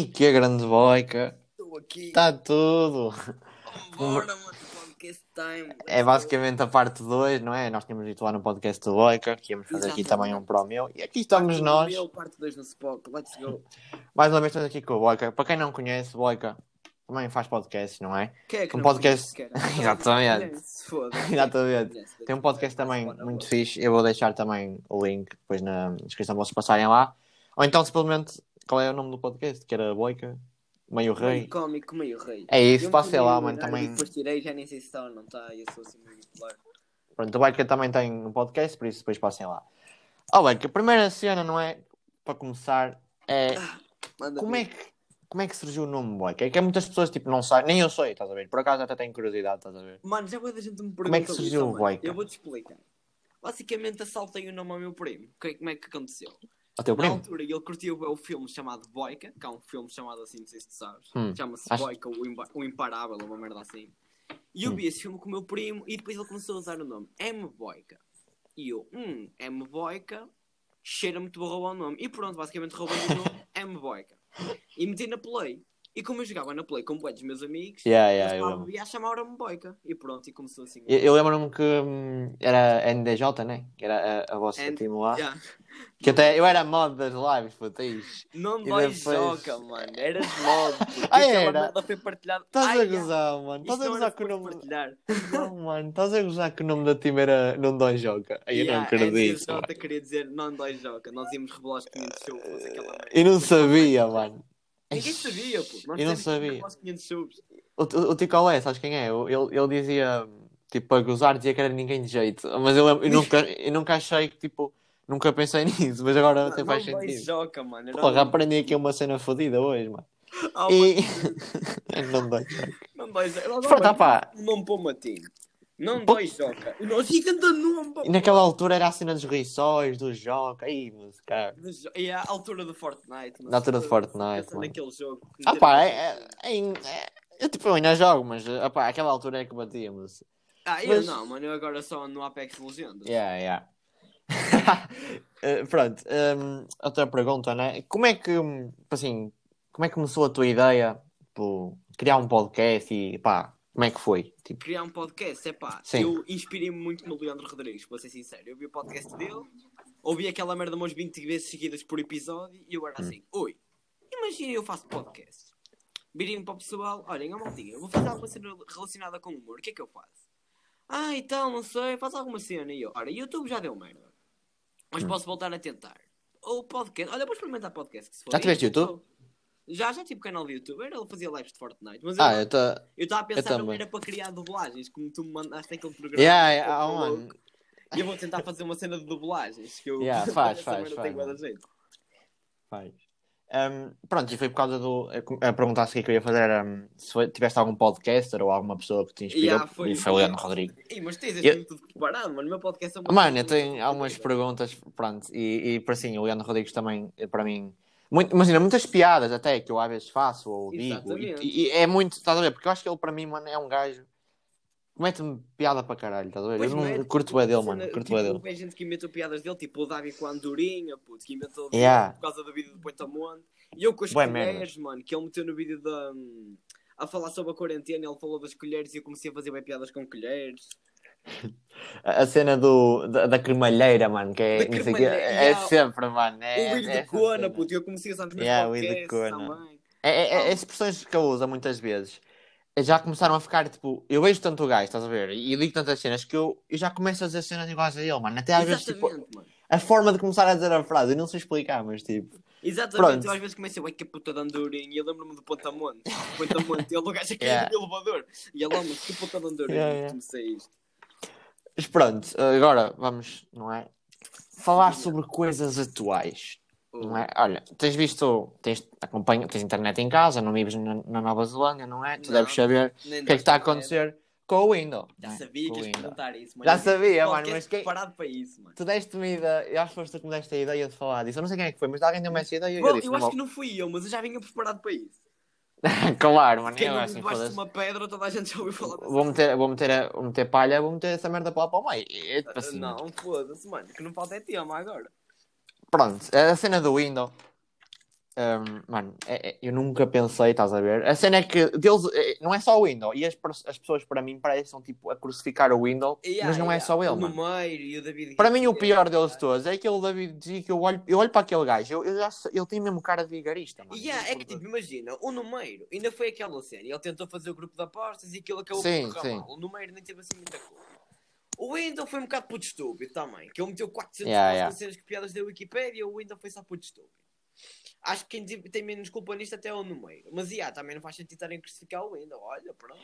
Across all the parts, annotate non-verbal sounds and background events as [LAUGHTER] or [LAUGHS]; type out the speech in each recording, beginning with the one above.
E que grande boica. Estou aqui. Está tudo. Bora, mano. Podcast time. É basicamente a parte 2, não é? Nós tínhamos dito lá no podcast do Boica que íamos fazer aqui Exatamente. também um para o meu. E aqui estamos nós. Meu, parte 2 no Spock. Let's go. [LAUGHS] Mais uma vez estamos aqui com o Boica. Para quem não conhece, Boica também faz podcast, não é? Quem é que Um não podcast- conhece? [LAUGHS] Exatamente. [LAUGHS] Exatamente. Tem um podcast também muito fixe. Eu vou deixar também o link depois na descrição para vocês passarem lá. Ou então simplesmente, qual é o nome do podcast? Que era Boica? Meio Meio Rei? cómico, meio rei. É isso, passei lá, mano. Também. Depois tirei, já nem sei se está ou não está. Eu sou assim meio bipolar. Pronto, o Boica também tem um podcast, por isso depois passem lá. Ó, Boica, a primeira cena, não é? Para começar, é. Manda Como é que, como é que surgiu o nome Boica? É que muitas pessoas tipo, não sabem, nem eu sei, estás a ver? Por acaso até tenho curiosidade, estás a ver? Mano, já muita gente me pergunta Como é que surgiu isso, o. Boica? Eu vou-te explicar. Basicamente assaltei o nome ao meu primo. Que- Como é que aconteceu? O teu Na primo? altura ele curtiu o filme chamado Boica, que há um filme chamado assim, não sei se tu sabes. Hum, Chama-se acho- Boica, o, Imba- o Imparável, uma merda assim. E eu Hum. vi esse filme com o meu primo e depois ele começou a usar o nome M Boica. E eu, hum, M Boica, cheira muito bom roubar o nome. E pronto, basicamente roubei o nome M Boica. E meti na Play. E como eu jogava na Play com bué dos meus amigos, Yeah, eu yeah, eu estava lembro. a chamar-me Boica. E pronto, e começou assim. Eu, eu lembro-me que hum, era NDJ, né? Que era a, a vossa And- time lá. Yeah. Que até eu era mod das lives, puta, isso. Não dói depois- joca, mano. Eras mod. puto. [LAUGHS] Ah, era? merda foi partilhada. Estás Ai, a yeah. gozar, mano. Estás a gozar que o nome. partilhar. Não, mano. Estás a gozar que o nome da time era Não Dói Joga. Aí eu não Yeah, acredito. a. NDJ queria dizer não dói joca. Nós íamos revelar os 500 chuvas. Aquela merda. Eu não sabia, mano. Ninguém sabia, pô. Nós Eu não sabia. revelar os 500 chuvas. O, o, o Ticolé, sabes quem é? Ele, ele dizia, tipo, a gozar, dizia que era ninguém de jeito. Mas eu, eu, nunca, [LAUGHS] eu nunca achei que, tipo, nunca pensei [LAUGHS] nisso. Mas agora até faz sentido. joca, mano. Porra, um- aprendi aqui uma cena fodida hoje, mano. Ah, E. [LAUGHS] não dói. Não dói. Não, Pronto, pá. O Matinho. Não dói joca. O nosso gigante nome, pá. E naquela altura era a cena dos riçóis, do jogo. Aí, mas, cara. E a altura do Fortnite. não Na altura do Fortnite, naquele jogo. Ah pá, é, é, é- é- eu tipo, eu ainda jogo, mas ah, pá, aquela altura é que batíamos. Ah, eu Mas- não, mano. Eu agora só no Apex Legends. Yeah, yeah. [LAUGHS] Eh, pronto, hum, outra pergunta, né? Como é que, hum, assim, como é que começou a tua ideia, tipo, criar um podcast e pá, como é que foi? Tipo, criar um podcast, é pá, Sim. eu inspirei-me muito no Leandro Rodrigues, vou ser sincero. Eu vi o podcast dele, ouvi aquela merda umas 20 vezes seguidas por episódio e eu Hum. era assim: Oi, imagina eu faço podcast. Virem para o pessoal: Olhem, ó maltinha, eu vou fazer alguma cena relacionada com humor, o que é que eu faço? Ah, então, não sei, faz alguma cena. E eu: Ora, YouTube já deu merda, mas Hum. posso voltar a tentar. Ou podcast, olha, vou experimentar podcast. Que se for. Já tiveste. YouTube? Já, já tive canal de YouTube, era ele fazia lives de Fortnite, mas eu ah, eu eu estava a pensar, não também. era para criar dublagens, como tu me mandaste aquele programa. Yeah, que eu yeah, oh, mano. E eu vou tentar fazer uma cena de dublagens. Que eu... Yeah, [LAUGHS] faz, faz, faz, jeito. Faz. Hum, pronto, e foi por causa do. A pergunta a seguir que eu ia fazer era hum, se foi- tiveste algum podcaster ou alguma pessoa que te inspirou. Yeah, foi- e foi o Leandro Rodrigues. Ih, mas tens Eu- este tudo preparado, mano. O meu podcast é uma Mano, eu tenho muito algumas perguntas, pronto, e, e para assim, o Leandro Rodrigues também, para mim, muito, imagina, muitas piadas até que eu às vezes faço ou digo, e, e é muito, estás a ver? Porque eu acho que ele para mim, mano, é um gajo que mete-me piada para caralho, estás a ver? Pois eu não mete, curto bem dele, mano, curto tipo, bem dele. Houve gente que inventou piadas dele, tipo o Davi com a Andorinha, puto, que inventou Yeah. por causa do vídeo do Poitamonte. E eu com as colheres, mano, que ele meteu no vídeo da. hum, A falar sobre a quarentena, ele falou das colheres e eu comecei a fazer bem piadas com colheres. A, cena do, da, da cremalheira, mano, que é, não sei cremalheira, é sempre, mano, é, o é de essa Cona, puto, eu comecei a usar meus Yeah, Cona. também. É, é, é, as expressões que eu uso muitas vezes já começaram a ficar tipo. Eu vejo tanto o gajo, estás a ver? E digo tantas cenas que eu, eu já começo a dizer cenas iguais a ele, mano. Até às vezes, tipo, mano. a forma de começar a dizer a frase, eu não sei explicar, mas tipo. Exatamente, Pronto. eu às vezes comecei, ué, que puta de andorinha, e eu lembro-me do Pontamonte. Pontamonte, ele o gajo a cair Yeah. [LAUGHS] do elevador. E ele, oh, mas que puta de andorinha, Yeah, yeah. comecei isto. Mas pronto, agora vamos, não é? Falar sobre coisas atuais, não é? Olha, tens visto, tens, acompanha, tens internet em casa, não vives na, na Nova Zelândia, não é? Tu Não. deves saber o que é que está a acontecer com o Windows. Já não é? sabia Com que ias perguntar isso, mano. Já Eu sabia, mano, mas quem- preparado para isso, mano. Tu deste-me ideia, eu acho que foste tu que me deste a ideia de falar disso. Eu não sei quem é que foi, mas alguém deu-me essa ideia e eu Bom, disse. eu não acho vou- que não fui eu, mas eu já vinha preparado para isso. Claro, mano, Quem não assim, debaixo de uma pedra, toda a gente já ouviu falar Vou meter, vou, meter, vou meter palha, vou meter essa merda para lá para o meio. E, tipo assim, Não, foda-se, mano, que não falta é tema agora. Pronto, a cena do Windows. Um, mano, é- é- eu nunca pensei, estás a ver? A cena é que deles, é- não é só o Windows, e as, as pessoas para mim parecem tipo a crucificar o Windows, Yeah, mas não é yeah. só ele, O mano. Numeiro e o David Para mim, o pior deles todos é aquele David G que eu olho, eu olho para aquele gajo, eu, eu já ele tem mesmo cara de vigarista, mano. Yeah, é que tipo, imagina, o Numeiro ainda foi aquela cena, ele tentou fazer o grupo de apostas e aquilo acabou Sim, por sim. mal. O Numeiro nem teve assim muita culpa. O Windows foi um bocado puto estúpido também, que ele meteu 400 Yeah, yeah, yeah. cenas copiadas da Wikipedia, o Windows foi só puto estúpido. Acho que quem tem- menos culpa nisto até é o Numeiro. Mas yeah, também não faz sentido estarem a crucificar o Windows, olha, pronto.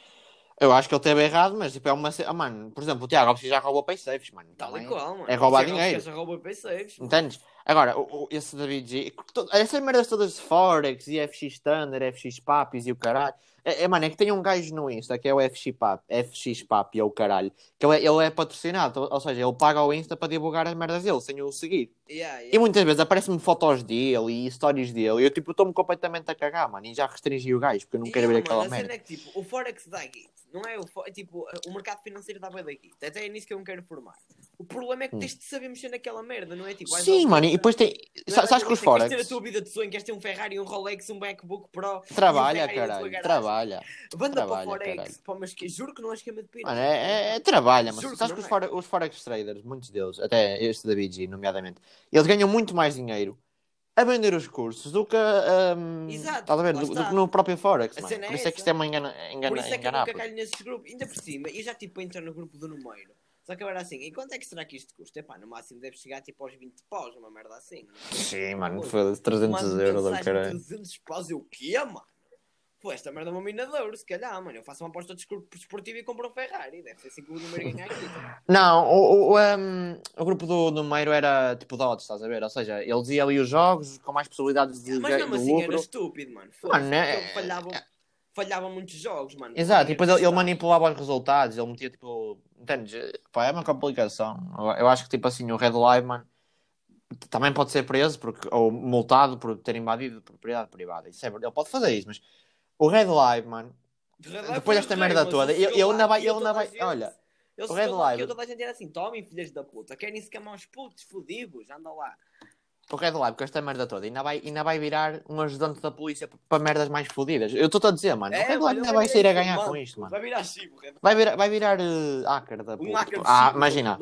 Eu acho que ele teve errado, mas tipo, é uma. Ah, mano, por exemplo, o Tiago Alves já roubou pay safes, mano. Tal e qual, mano. é roubar dinheiro. Já rouba pay mano. Entendes? Agora, o, o- esse David G. Essas merdas todas de Forex e FX Standard, FX Papis e o caralho. É, é, mano, é que tem um gajo no Insta que é o FX Pap, FX Pap e é o caralho. Que ele, é- ele é patrocinado, ou, seja, ele paga ao Insta para divulgar as merdas dele sem o seguir. Yeah, E yeah. muitas vezes aparecem-me fotos dele e stories dele e eu tipo estou-me completamente a cagar, mano. E já restringi o gajo porque eu não quero ver Yeah, aquela mano, a merda. é que tipo, o Forex dá guito. Não é o, é, tipo, o mercado financeiro dá bem da guito. Até é nisso que eu me quero formar. O problema é que Hum. tens de saber mexer naquela merda, não é? Tipo, Sim, ao mano, e depois tem. não é? Sabes que os Queres ter a Forex. tua vida de sonho, queres ter um Ferrari, um Rolex, um MacBook Pro. Trabalha, um caralho, trabalha. Banda trabalha, para o Forex. caralho. Pá, mas que, juro que não é esquema de pirâmide. Mano, é, é- é trabalha, mas Juro que sabes não que os, é. fore- os Forex traders, muitos deles, até este David G, nomeadamente, eles ganham muito mais dinheiro a vender os cursos do que, um, Exato, estás a ver, do, do que no próprio Forex, cena é Por isso é que isto é uma engana, engana, Por isso é que eu nunca calho nesses grupos. Ainda por cima, eu já tipo entro no grupo do Numeiro. Só que agora assim, e quanto é que será que isto custa? Epá, no máximo deve chegar tipo aos 20 paus, uma merda assim. Sim, mano, foi 300 Mando euros, ou caralho. 300 paus, eu o quê, mano? Pô, esta merda é uma minadora, se calhar, mano. Eu faço uma aposta de desportiva e compro um Ferrari. Deve ser assim que o número ganha aqui. tá? Não, o, o, um, o grupo do Numeiro era tipo odds, estás a ver? Ou seja, ele dizia ali os jogos com mais possibilidades de, Mas mesmo de assim era lucro. estúpido, mano. Mano, Foda-se, é- porque ele falhava, falhava muitos jogos, mano. Exato, e depois ele, ele manipulava os resultados, ele metia tipo. Entendes? Pá, é uma complicação. Eu, acho que tipo assim, o Red Live, mano, também pode ser preso porque, ou multado por ter invadido propriedade privada. Isso é, ele pode fazer isso, mas o Red Live, mano, Red Live depois desta merda toda, ele ele- lá vai- ele a vai- olha, o Red Live- e toda a gente era assim: tomem, filhas da puta, querem se camar os putos, fodidos, anda lá. o Red Live com esta merda toda ainda vai, ainda vai virar um ajudante da polícia para merdas mais fodidas. Eu estou a dizer, mano, o Red mano, Live ainda vai sair a ganhar informado, com isto, mano. Vai virar chivo, Red Vai virar, vai virar uh, hacker da Um puta. hacker Ah, imagina.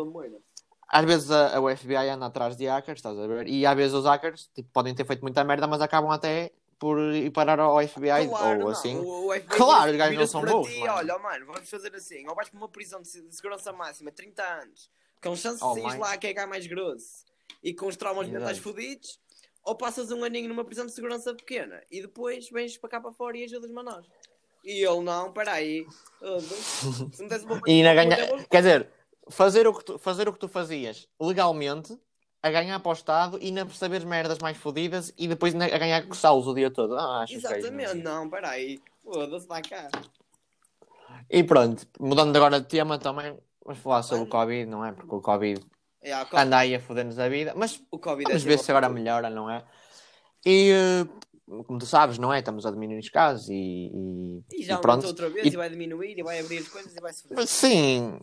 às vezes a, a FBI anda atrás de hackers, estás a ver? E às vezes os hackers tipo, podem ter feito muita merda, mas acabam até por ir parar ao FBI Claro, ou não, assim. o- o FBI Claro, os gajos não são bons, ti. Olha, mano, vamos fazer assim: ou vais para uma prisão de se- de segurança máxima, 30 anos, com chance de Oh, sair mãe. lá a cagar mais grosso e com os traumas Exato. mentais fodidos, ou passas um aninho numa prisão de segurança pequena e depois vens para cá para fora e ajudas-me a nós. E ele não, peraí. Se me desse uma [LAUGHS] E coisa, ganha... Quer dizer, fazer o, que tu, fazer o que tu fazias legalmente, a ganhar para o Estado e ainda saber merdas mais fodidas e depois a ganhar coçá-los o dia todo. Ah, acho que Exatamente, não, peraí. Foda-se, vai cá. E pronto, mudando agora de tema também, vamos falar sobre o. Covid, não é? Porque o Covid É, o, co anda aí a foder-nos a vida, mas o Covid Vamos é ver se agora melhora, não é? E eh, como tu sabes, não é? Estamos a diminuir os casos e, e, E já e pronto. outra vez E- e... vai diminuir e vai abrir as coisas e vai se foder. Sim.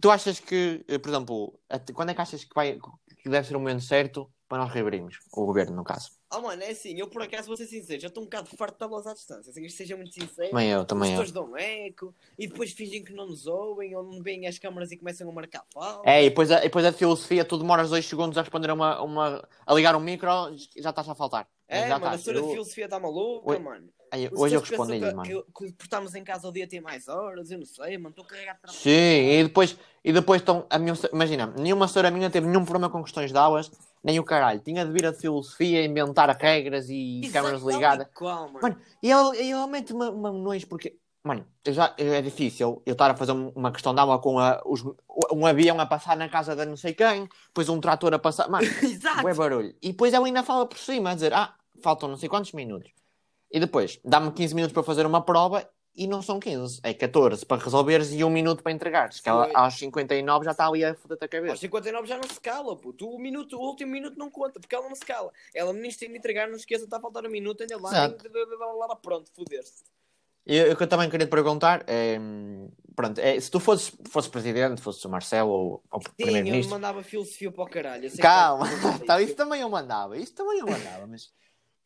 Tu achas que, eh, por exemplo, quando é que achas que, vai, que deve ser o momento certo para nós reabrirmos? O governo, no caso. Oh mano, é assim, eu por acaso vou ser sincero, já estou um bocado farto de aulas à distância, assim seja muito sincero. Também eu, também eu. gestores dão eco e depois fingem que não nos ouvem ou não veem as câmaras e começam a marcar falta. É, e depois, a, e depois a filosofia, tu demoras dois segundos a responder a uma, uma a ligar um micro, já estás a faltar. É, já mano, a estás. senhora de Eu- filosofia está maluca, mano. Aí, hoje eu respondi, pensam mano. que, que, que em casa ao dia tem mais horas, eu não sei, mano, estou carregado de trabalho. Sim, e depois, e depois estão. A minha, imagina, nenhuma senhora minha teve nenhum problema com questões de aulas, nem o caralho. Tinha de vir a de filosofia, inventar regras e Exato, câmaras ligadas. qual, mano. Mano, e ele, e ele mete uma, noite porque. Mano, eu já, é difícil eu estar a fazer um- uma questão de aula com a, os, um avião a passar na casa de não sei quem, depois um trator a passar. Mano, [LAUGHS] Exato. Bué barulho. E depois ela ainda fala por cima, a dizer, ah, faltam não sei quantos minutos. E depois, dá-me 15 minutos para fazer uma prova e não são 15, é 14 para resolveres e um minuto para entregares. Que ela aos 59 já está ali a foder-te a Aos cabeça. 59 já não se cala, puto. O, minuto, o último minuto não conta, porque ela não se cala. Ela nem tem de entregar, não esqueça, está a faltar um minuto, ainda lá, lá, pronto, foder-se. E o que eu também queria te perguntar é, pronto, é, se tu fosses, fosses presidente, fosses o Marcelo ou, ou Sim, eu primeiro-ministro, mandava filosofia para o caralho. eu calma, vai- [LAUGHS] tá, isso também eu mandava, isso também eu mandava, mas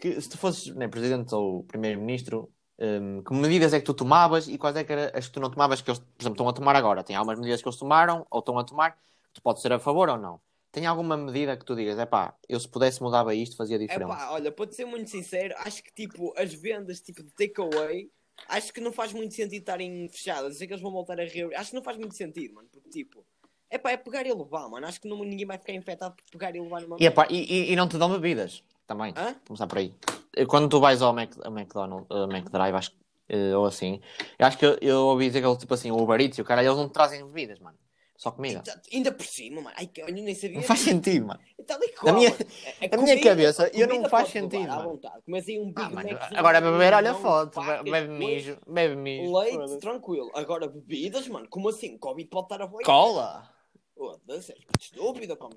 que se tu fosses né, presidente ou primeiro-ministro, hum, que medidas é que tu tomavas e quais é que eram as que tu não tomavas que eles, por exemplo, estão a tomar agora? Tem algumas medidas que eles tomaram ou estão a tomar, que tu podes ser a favor ou não. Tem alguma medida que tu digas, é pá, eu se pudesse mudava isto, fazia É diferente. pá, olha, te ser muito sincero, acho que tipo, as vendas tipo de takeaway, acho que não faz muito sentido estarem fechadas. Sei que eles vão voltar a reabrir. Acho que não faz muito sentido, mano. Porque tipo, é pá, é pegar e levar, mano. Acho que não, ninguém vai ficar infectado por pegar e levar numa. E, epá, e, e- e não te dão bebidas também. Hã? Começar por aí. Quando tu vais ao Mac, McDonald's, ao McDrive, acho, eh, ou assim, eu acho que eu, eu ouvi dizer que eles, tipo assim, o Uber Eats e o cara, eles não te trazem bebidas, mano. Só comida. Ainda, ainda por cima, mano. Ai, que eu nem sabia. Não faz sentido, mano. Tal e Na minha- mano. A- a na minha cabeça, a eu não faz sentido, À vontade. Aí um Big Ah, mano, agora beber, olha a foto, bebe mijo, bebe mijo. Leite, tranquilo. Agora bebidas, mano. Como assim? Covid pode estar a boiar. Cola! Foda-se, estúpido, como.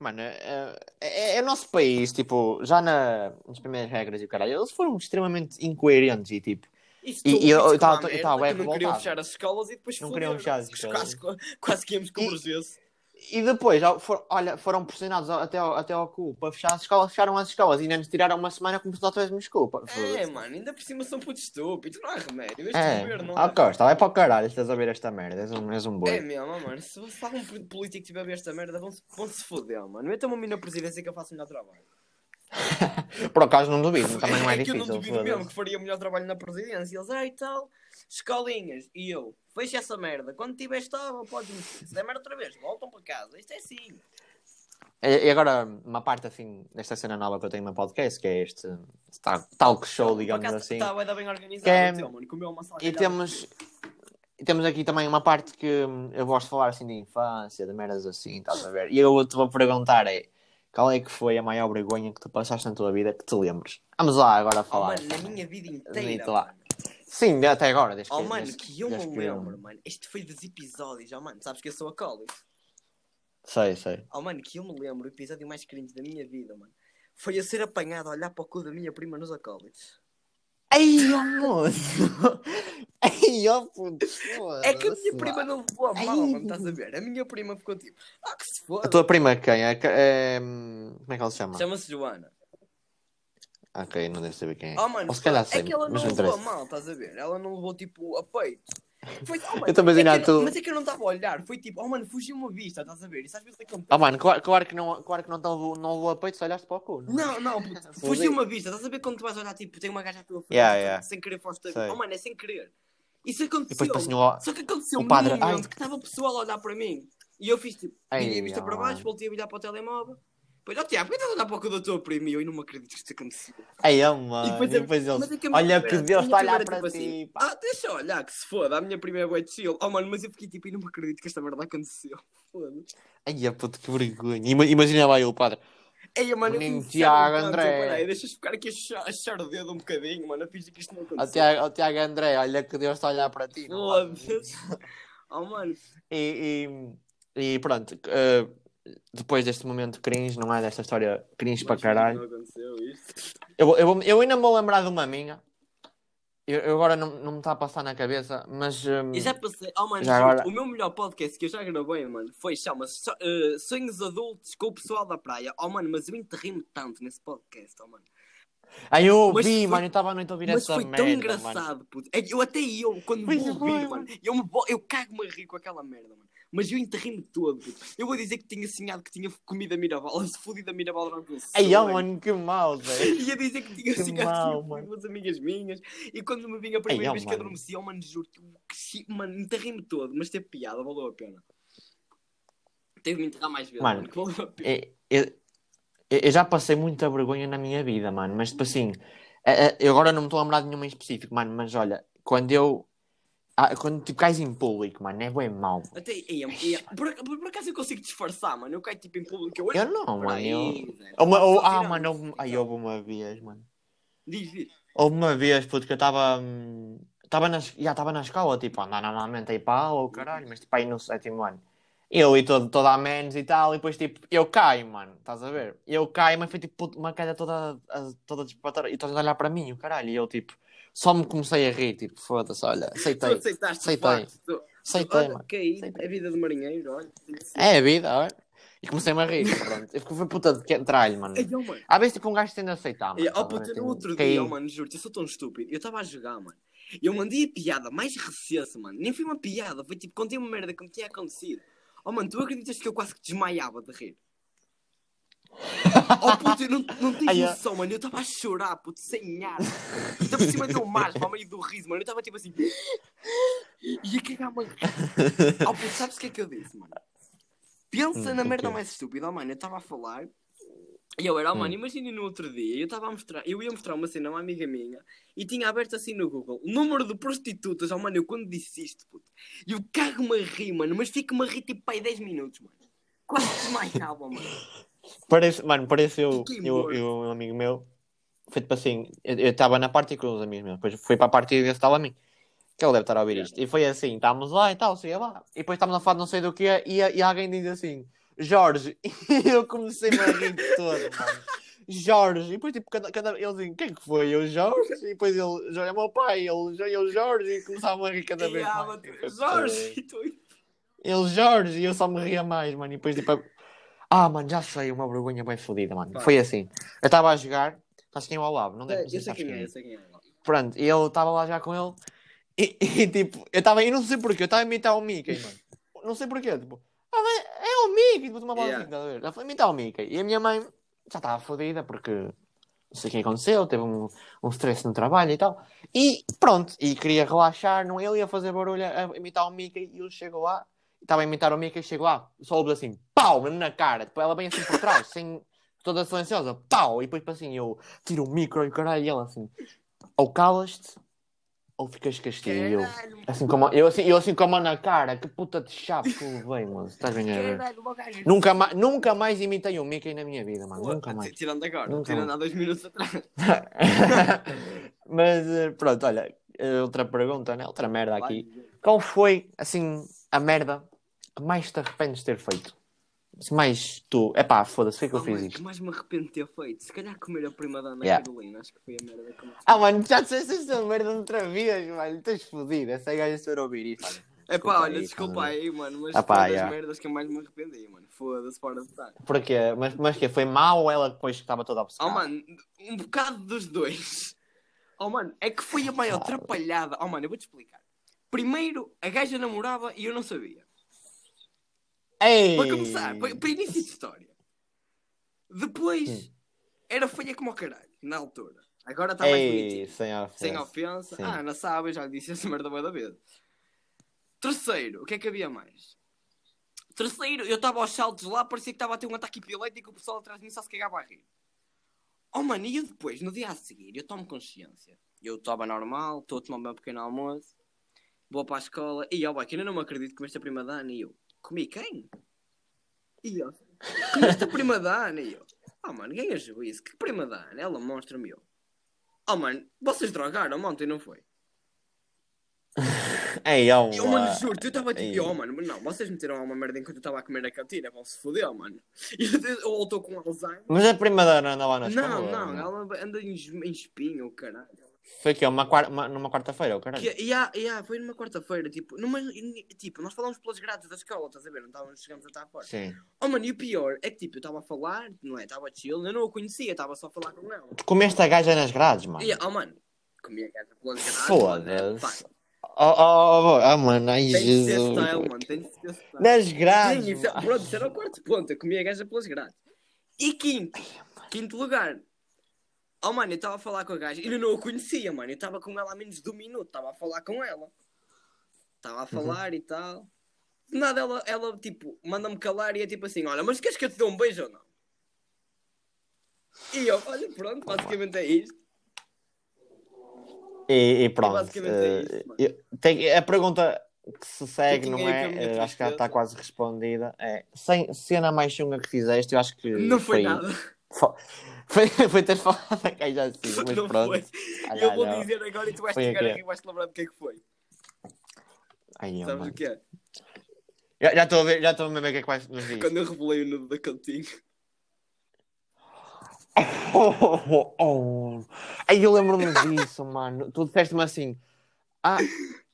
Mano, é, é, é o nosso país, tipo, já na, nas primeiras regras e o caralho, eles foram extremamente incoerentes e tipo, Isso E- e eu- isso eu tava- que dá eu tava merda, bem que não queriam fechar as escolas e depois Não queriam fechar as [LAUGHS] escolas. Quase, quase que íamos com urgência. E depois, for- olha, foram pressionados até ao, até ao cu para fechar as escolas, fecharam as escolas e ainda nos tiraram uma semana como se nós tivéssemos desculpa. É, mano, ainda por cima são putos estúpidos, não há remédio. Este É, governo não ah. Costa, vai para o caralho, estás a ver esta merda, és um, és um boi. É mesmo, mano. Se, se algum político tiver a ver esta merda, vão-se vão -se foder, mano. Metam-me a mim na presidência que eu faço o melhor trabalho. [LAUGHS] Por acaso não duvido, também não é, que eu difícil. não duvido mesmo que faria o melhor trabalho na presidência. Eles, ai tal, escolinhas. E eu, fecha essa merda. Quando tiver estável, podes meter. Se der merda outra vez, voltam para casa. Isto é assim. E agora, uma parte assim, desta cena nova que eu tenho no podcast, que é este tal- talk show, digamos acaso, assim. Está bem organizado. Que é- mano. Comeu uma E temos, e temos aqui também uma parte que hum, eu gosto de falar assim de infância, de merdas assim, estás a ver? E eu te vou perguntar é qual é que foi a maior vergonha que tu passaste na tua vida que te lembres? Vamos lá agora Oh, falar. mano, na minha vida inteira. Sim, até agora. Desde Oh, que, mano, desde- que eu me lembro, mano. Este foi dos episódios, oh, mano. Sabes que eu sou acólito. Sei, sei. Oh, mano, que eu me lembro, o episódio mais cringe da minha vida, mano. Foi eu ser apanhado a olhar para o cu da minha prima nos acólitos. Ai, moço! Ai, oh, puto! É que a minha prima não levou a mal, mano, estás a ver? A minha prima ficou tipo, ah, que se A foda. tua prima quem? É, é, hum, Como é que ela se chama? Chama-se Joana. Ok, não deve saber quem é. Oh, mano, Ou se calhar sei, é que ela não não levou a mal, estás a ver? Ela não levou tipo a peito. Foi, [LAUGHS] oh, mano, Eu também é que não- tu- Mas é que eu não estava a olhar, foi tipo, oh mano, fugiu uma vista, estás a ver? Isso às vezes acontece. Oh, mano, claro, claro que não, claro que não, levou- não levou a peito se olhaste para o cu. Não, não, Fodeu. [LAUGHS] fugiu uma vista. Estás a ver quando tu vais olhar, tipo, tem uma gaja à tua frente, Yeah, yeah. sem querer foste a. Oh, mano, é sem querer. Isso E aconteceu. Só que aconteceu o padre, momento ai. que estava o pessoal a olhar para mim. E eu fiz tipo, Ai, virei a vista para baixo, voltei a olhar para o telemóvel. Depois, ó Tiago, por que estás a para o prima? E eu não me acredito que isto aconteceu. Ai, oh, mano. E depois E a- depois eles. é Olha primeira- que Deus está a olhar primeira, para tipo ti. assim. Ah, deixa eu olhar, que se foda. A minha prima é chill. Oh, mano, mas eu fiquei tipo, e não me acredito que esta merda aconteceu. [LAUGHS] Foda-se. Ai, a puto, que vergonha. Ima- Imagina lá eu, padre. Ei, mano, eu Menino fiz Tiago André. Peraí, deixa eu ficar aqui a char- a char o dedo um bocadinho, mano. Eu fiz que isto não aconteceu. Tiago, ao Tiago André, olha que Deus está a olhar para ti. Foda-se. [LAUGHS] Oh, mano. E, e, e pronto, eh, depois deste momento cringe, não é? Desta história cringe para Mas caralho. Aconteceu isto. Eu, eu, eu ainda me vou lembrar de uma minha. Eu, eu agora não, não me está a passar na cabeça, mas. hum, Eu já passei. Oh, mano, Já agora- o meu melhor podcast que eu já gravei, mano, foi chama-se So- eh, Sonhos Adultos com o Pessoal da Praia. Oh, mano, mas eu enterrei-me tanto nesse podcast, oh, mano. Aí eu Mas ouvi, foi- mano, eu estava a noite a ouvir Mas essa foi merda. tão mano. engraçado, puto. É eu até eu, quando Pois vou foi, ouvir, mano. mano, eu, me, eu cago-me a rir com aquela merda, mano. Mas eu enterrei-me todo. Eu vou dizer que tinha sonhado que tinha comido a Miraval, [LAUGHS] se fodido a durante um Aí, ó, sonho. mano, que mal, velho. [LAUGHS] Ia dizer que tinha Que sonhado que mano. comido umas amigas minhas. E quando me vinha a primeira Ei, vez que mano. adormeci, oh, mano, juro que mano, enterrei-me todo. Mas teve piada, valeu a pena. Teve de me enterrar mais vezes, Mano, mano, que valeu a pena. Eu, eu- eu já passei muita vergonha na minha vida, mano, mas tipo assim, eh, eh, eu agora não me estou a lembrar de nenhuma em específico, mano, mas olha, quando eu. Ah, quando tipo cais em público, mano, é bem mau. Até, por, por, por acaso eu consigo disfarçar, mano. Eu caio tipo em público. Eu, Eu não, mano. aí, Eu... Zé. Uma, ou- ah, mano, houve, Então, houve uma vez, mano. Diz, diz. Houve uma vez, puto, que eu estava. Estava na, já estava na escola, tipo, andar normalmente aí para a aula, o caralho, mas tipo aí no sétimo ano. Eu e todo, toda a menos e tal, e depois tipo, eu caio, mano, estás a ver? Eu caio, mas foi tipo puto, uma queda toda, toda despatada, e todos a olhar para mim, o caralho, e eu tipo, só me comecei a rir, tipo, foda-se, olha, Tu aceitei, aceitaste o Aceitei. facto. Tu- aceitei, Olha, mano. que aí, Aceitei. a vida de marinheiro, olha. É a vida, olha. E comecei-me a rir, [LAUGHS] pronto. Eu fui puta de que- tralho, mano. Ei, oh, mano. Há vezes tipo um gajo tende a aceitar, mano. Oh, a puta, no Tipo, outro caí. dia, mano, juro-te, eu sou tão estúpido. Eu estava a jogar, mano. E eu mandei a piada mais recessa, mano. Nem foi uma piada, foi tipo, contei uma merda que me tinha acontecido. Oh, mano, tu acreditas que eu quase que desmaiava de rir? Oh, puto, eu não, não tens Ai, noção, mano. Eu estava a chorar, puto, sem ar. Ainda por cima deu mais, para o meio do riso, mano. Eu estava tipo assim. E a cagar-me. a rir. Oh, puto, sabes o que é que eu disse, mano? Pensa Hum, na merda mais estúpida, oh, mano. Eu estava a falar. E eu era, oh, mano, Hum. imagina no outro dia, eu estava a mostrar, eu ia mostrar uma cena a uma amiga minha e tinha aberto assim no Google o número de prostitutas, oh mano, eu quando disse isto, puto, eu cago-me a rir, mano, mas fico-me a rir tipo pai 10 minutos, mano. Quase desmaiava, mano. Parece, mano, parece eu, eu, eu, um amigo meu. Foi tipo assim, eu estava na parte com os amigos meus, depois fui para a parte desse estava a mim. Que ele deve estar a ouvir isto. E foi assim, estávamos lá e tal, sei lá. E depois estávamos a falar de não sei do que e, e alguém diz assim, Jorge. [LAUGHS] E eu comecei a rir de todo, mano. Jorge. E depois, tipo, cada, cada, ele dizia, quem que foi? Eu, Jorge. E depois ele, Jorge é meu pai. Ele, eu, Jorge. E começavam a rir cada vez E, mais. E Jorge, e tu... ele, Jorge, e eu só me ria mais, mano. E depois, tipo, ah, mano, já sei, uma vergonha bem fodida, mano. Foi assim. Eu estava a jogar, estás quem é ao lado, não deve Eu sei quem é, eu sei quem é. Pronto, e eu estava lá já com ele, e, [LAUGHS] e, tipo, eu estava, eu não sei porquê, eu estava a imitar o Mickey, mano. Não sei porquê, tipo, ah, é o Mickey, depois uma bola Yeah. assim, estás a ver? Eu fui imitar o Mickey. E a minha mãe já estava fodida porque não sei o que aconteceu, teve um, um stress no trabalho e tal. E pronto, e queria relaxar, não ele ia fazer barulho a imitar o Mickey e eu chego lá, estava a imitar o Mickey, chego lá, só ouve assim, pau, na cara, tipo, ela bem assim por trás, sem toda silenciosa, pau, e depois assim, eu tiro o micro e o caralho, e ela assim, ou calas-te, ou ficas castigo. E assim como, eu, assim, eu assim com a mão na cara, que puta de chave que levei, mano, estás a ver? Nunca, ma nunca mais imitei o Mickey na minha vida, mano, nunca mais. Tirando agora, Nunca tirando há dois minutos atrás. [LAUGHS] Mas eh, pronto, olha, eh, outra pergunta, né? outra merda aqui. Qual foi, assim, a merda que mais te arrependes de ter feito? Se mais tu, é pá, foda-se, foi que eu Oh, fiz isto. que mais me arrependo de ter feito? Se calhar comer a prima da Ana Yeah. Carolina, acho que foi a merda que eu me Ah, mano, já disseste esta merda outra vez, mano, estás fodido. Essa gaja se for ouvir olha. É pá, olha, aí, desculpa tá, aí, mano, mas Ah, pá, foi das yeah. merdas que eu mais me arrependi, mano. Foda-se, fora de estar. Porquê? Mas, mas que Foi mal ou ela depois que estava toda Oh, obcecada? mano, um bocado dos dois. Oh, mano, é que foi a maior atrapalhada. Oh, mano, eu vou-te explicar. Primeiro, a gaja namorava e eu não sabia. Ei! Para começar, para, para início de história. Depois, Hum. era feia como o caralho, na altura. Agora está mais Ei, bonitinho. sem ofensa. Sem ofensa. Sim. Ah, não sabe, eu já lhe disse essa merda da vez. Terceiro, o que é que havia mais? Terceiro, eu estava aos saltos lá, parecia que estava a ter um ataque epiléptico e o pessoal atrás de mim só se cagava a rir. Oh mano, e eu depois, no dia a seguir, eu tomo consciência. Eu estava normal, estou a tomar o meu pequeno almoço, vou para a escola, e ó, boy, que ainda não me acredito que comeste a prima da Ana, e eu, comi quem? E eu, comeste a prima da Ana, e eu, oh mano, ganha juízo, que prima da Ana? Ela mostra-me eu. Oh mano, vocês drogaram ontem, não foi? [LAUGHS] Ei, ó, Eu, mano, juro-te, eu estava Ei. tipo, oh, mano, mas não, vocês meteram uma merda enquanto eu estava a comer a cantina, vão se foder, mano. [LAUGHS] Ou estou com Alzheimer. Mas a prima da Ana andava na escola? Não, não, ela anda em, em espinho, caralho. Foi que uma, quar- uma- numa quarta-feira, o caralho. Que, yeah, yeah, foi numa quarta-feira, tipo, numa, tipo, nós falamos pelas grades da escola, estás a ver? Não estávamos, chegamos a estar fora. Sim. Oh, mano, e o pior é que, tipo, eu estava a falar, não é? Estava chill, eu não a conhecia, estava só a falar com ela. Tu comeste a gaja nas grades, mano. E, oh, mano, comia a casa pelas grades. Foda-se. mano, Oh, oh, oh, oh, mano, ai Tem de ser Jesus. style, mano, tem de ser style. Nas grades. Sim, isso, é- pronto, isso era o quarto ponto. Eu comia a gaja pelas grades. E quinto, quinto lugar. Oh, mano, eu estava a falar com a gaja. Eu não a conhecia, mano. Eu estava com ela há menos de um minuto. Estava a falar com ela. Estava a falar e tal. De nada, ela, ela tipo, manda-me calar e é tipo assim: Olha, mas queres que eu te dê um beijo ou não? E eu, olha, pronto, basicamente é isto. E, e pronto. basicamente é eh, mano. eu- tem- a pergunta que se segue, não é? eh, acho que tristeza. está quase respondida. É, sem cena mais chunga que fizeste, eu acho que. Não foi nada. Fo- Foi, foi ter falado a gaja assim, mas não pronto. foi. Eu vou não. dizer agora e tu vais Foi chegar aqui. e vais te lembrar do que é que foi. Ai, Sabes mano. o que é? Já estou a ver, já estou a ver o que é que vais nos dizer. Quando eu revelei o nudo da cantinha. Oh, oh, oh. Aí eu lembro-me disso, mano. Tu disseste-me assim: Ah,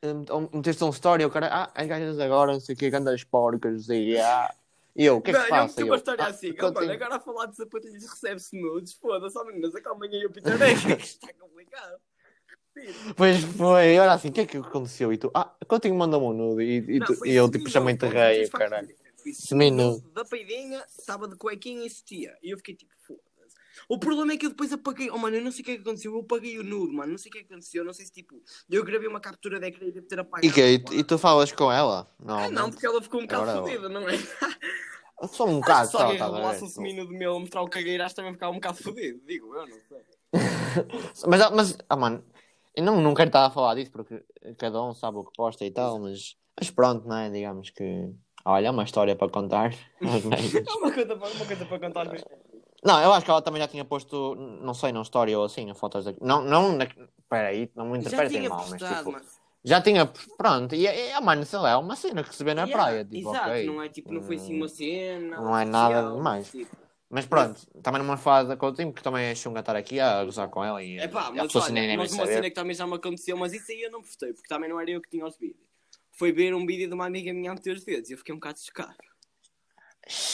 hum, meteste um story, o cara, ah, as gajas agora, não sei o que, grandes porcas, e ah. E eu, o que é que se eu passa? E uma eu, história "Ah, assim. Continua." mano, agora a falar de sapatilhas recebe-se nudes. Foda-se, meninas, acalmem aí o Peter [LAUGHS] que está complicado. Pois foi, olha assim, o que é que aconteceu? E tu, ah, Coutinho mandou-me um nude e, e, Não, tu- e eu tipo chamei-te foi rei, muito caralho. Semi-nude. Da peidinha, estava de cuequinha e existia. E eu fiquei tipo, foda-se. O problema é que eu depois apaguei. Oh, mano, eu não sei o que é que aconteceu. Eu apaguei o nude, mano. Não sei o que é que aconteceu. Não sei se tipo. Eu gravei uma captura de ecrã e devo ter apagado. E, que, e, claro. e tu falas com ela? Não, Ah, não, porque ela ficou um bocado fodida, não é? [LAUGHS] Só um bocado, Se só, alguém estás a revelasse ver? um semi-nude meu mostrar o cagueiraço também ficava um bocado fodido. Digo, eu não sei. [LAUGHS] Mas, mas ah, mano, eu não, não quero estar a falar disso porque cada um sabe o que posta e tal, mas, mas pronto, não é? Digamos que. Olha, é uma história para contar. [LAUGHS] É uma coisa, para- uma coisa para contar. mas- não, eu acho que ela também já tinha posto, não sei, num story ou assim, fotos da. Não, não, na... peraí, não me Já interpretem tinha mal, mas postado, tipo. mano. Já tinha, pronto, e, e ah, mano, sei lá, é uma cena que se vê na Yeah, praia, tipo, Exato, ok. não é tipo, não foi assim uma cena. Não é nada demais. tipo. Mas pronto, também não me falo da Coutinho, porque também é chunga estar aqui a gozar com ela e, É pá, e a mas olha, nem mas uma saber. cena que também já me aconteceu, mas isso aí eu não postei, porque também não era eu que tinha os vídeos. Foi ver um vídeo de uma amiga minha a meter os dedos e eu fiquei um bocado chocado.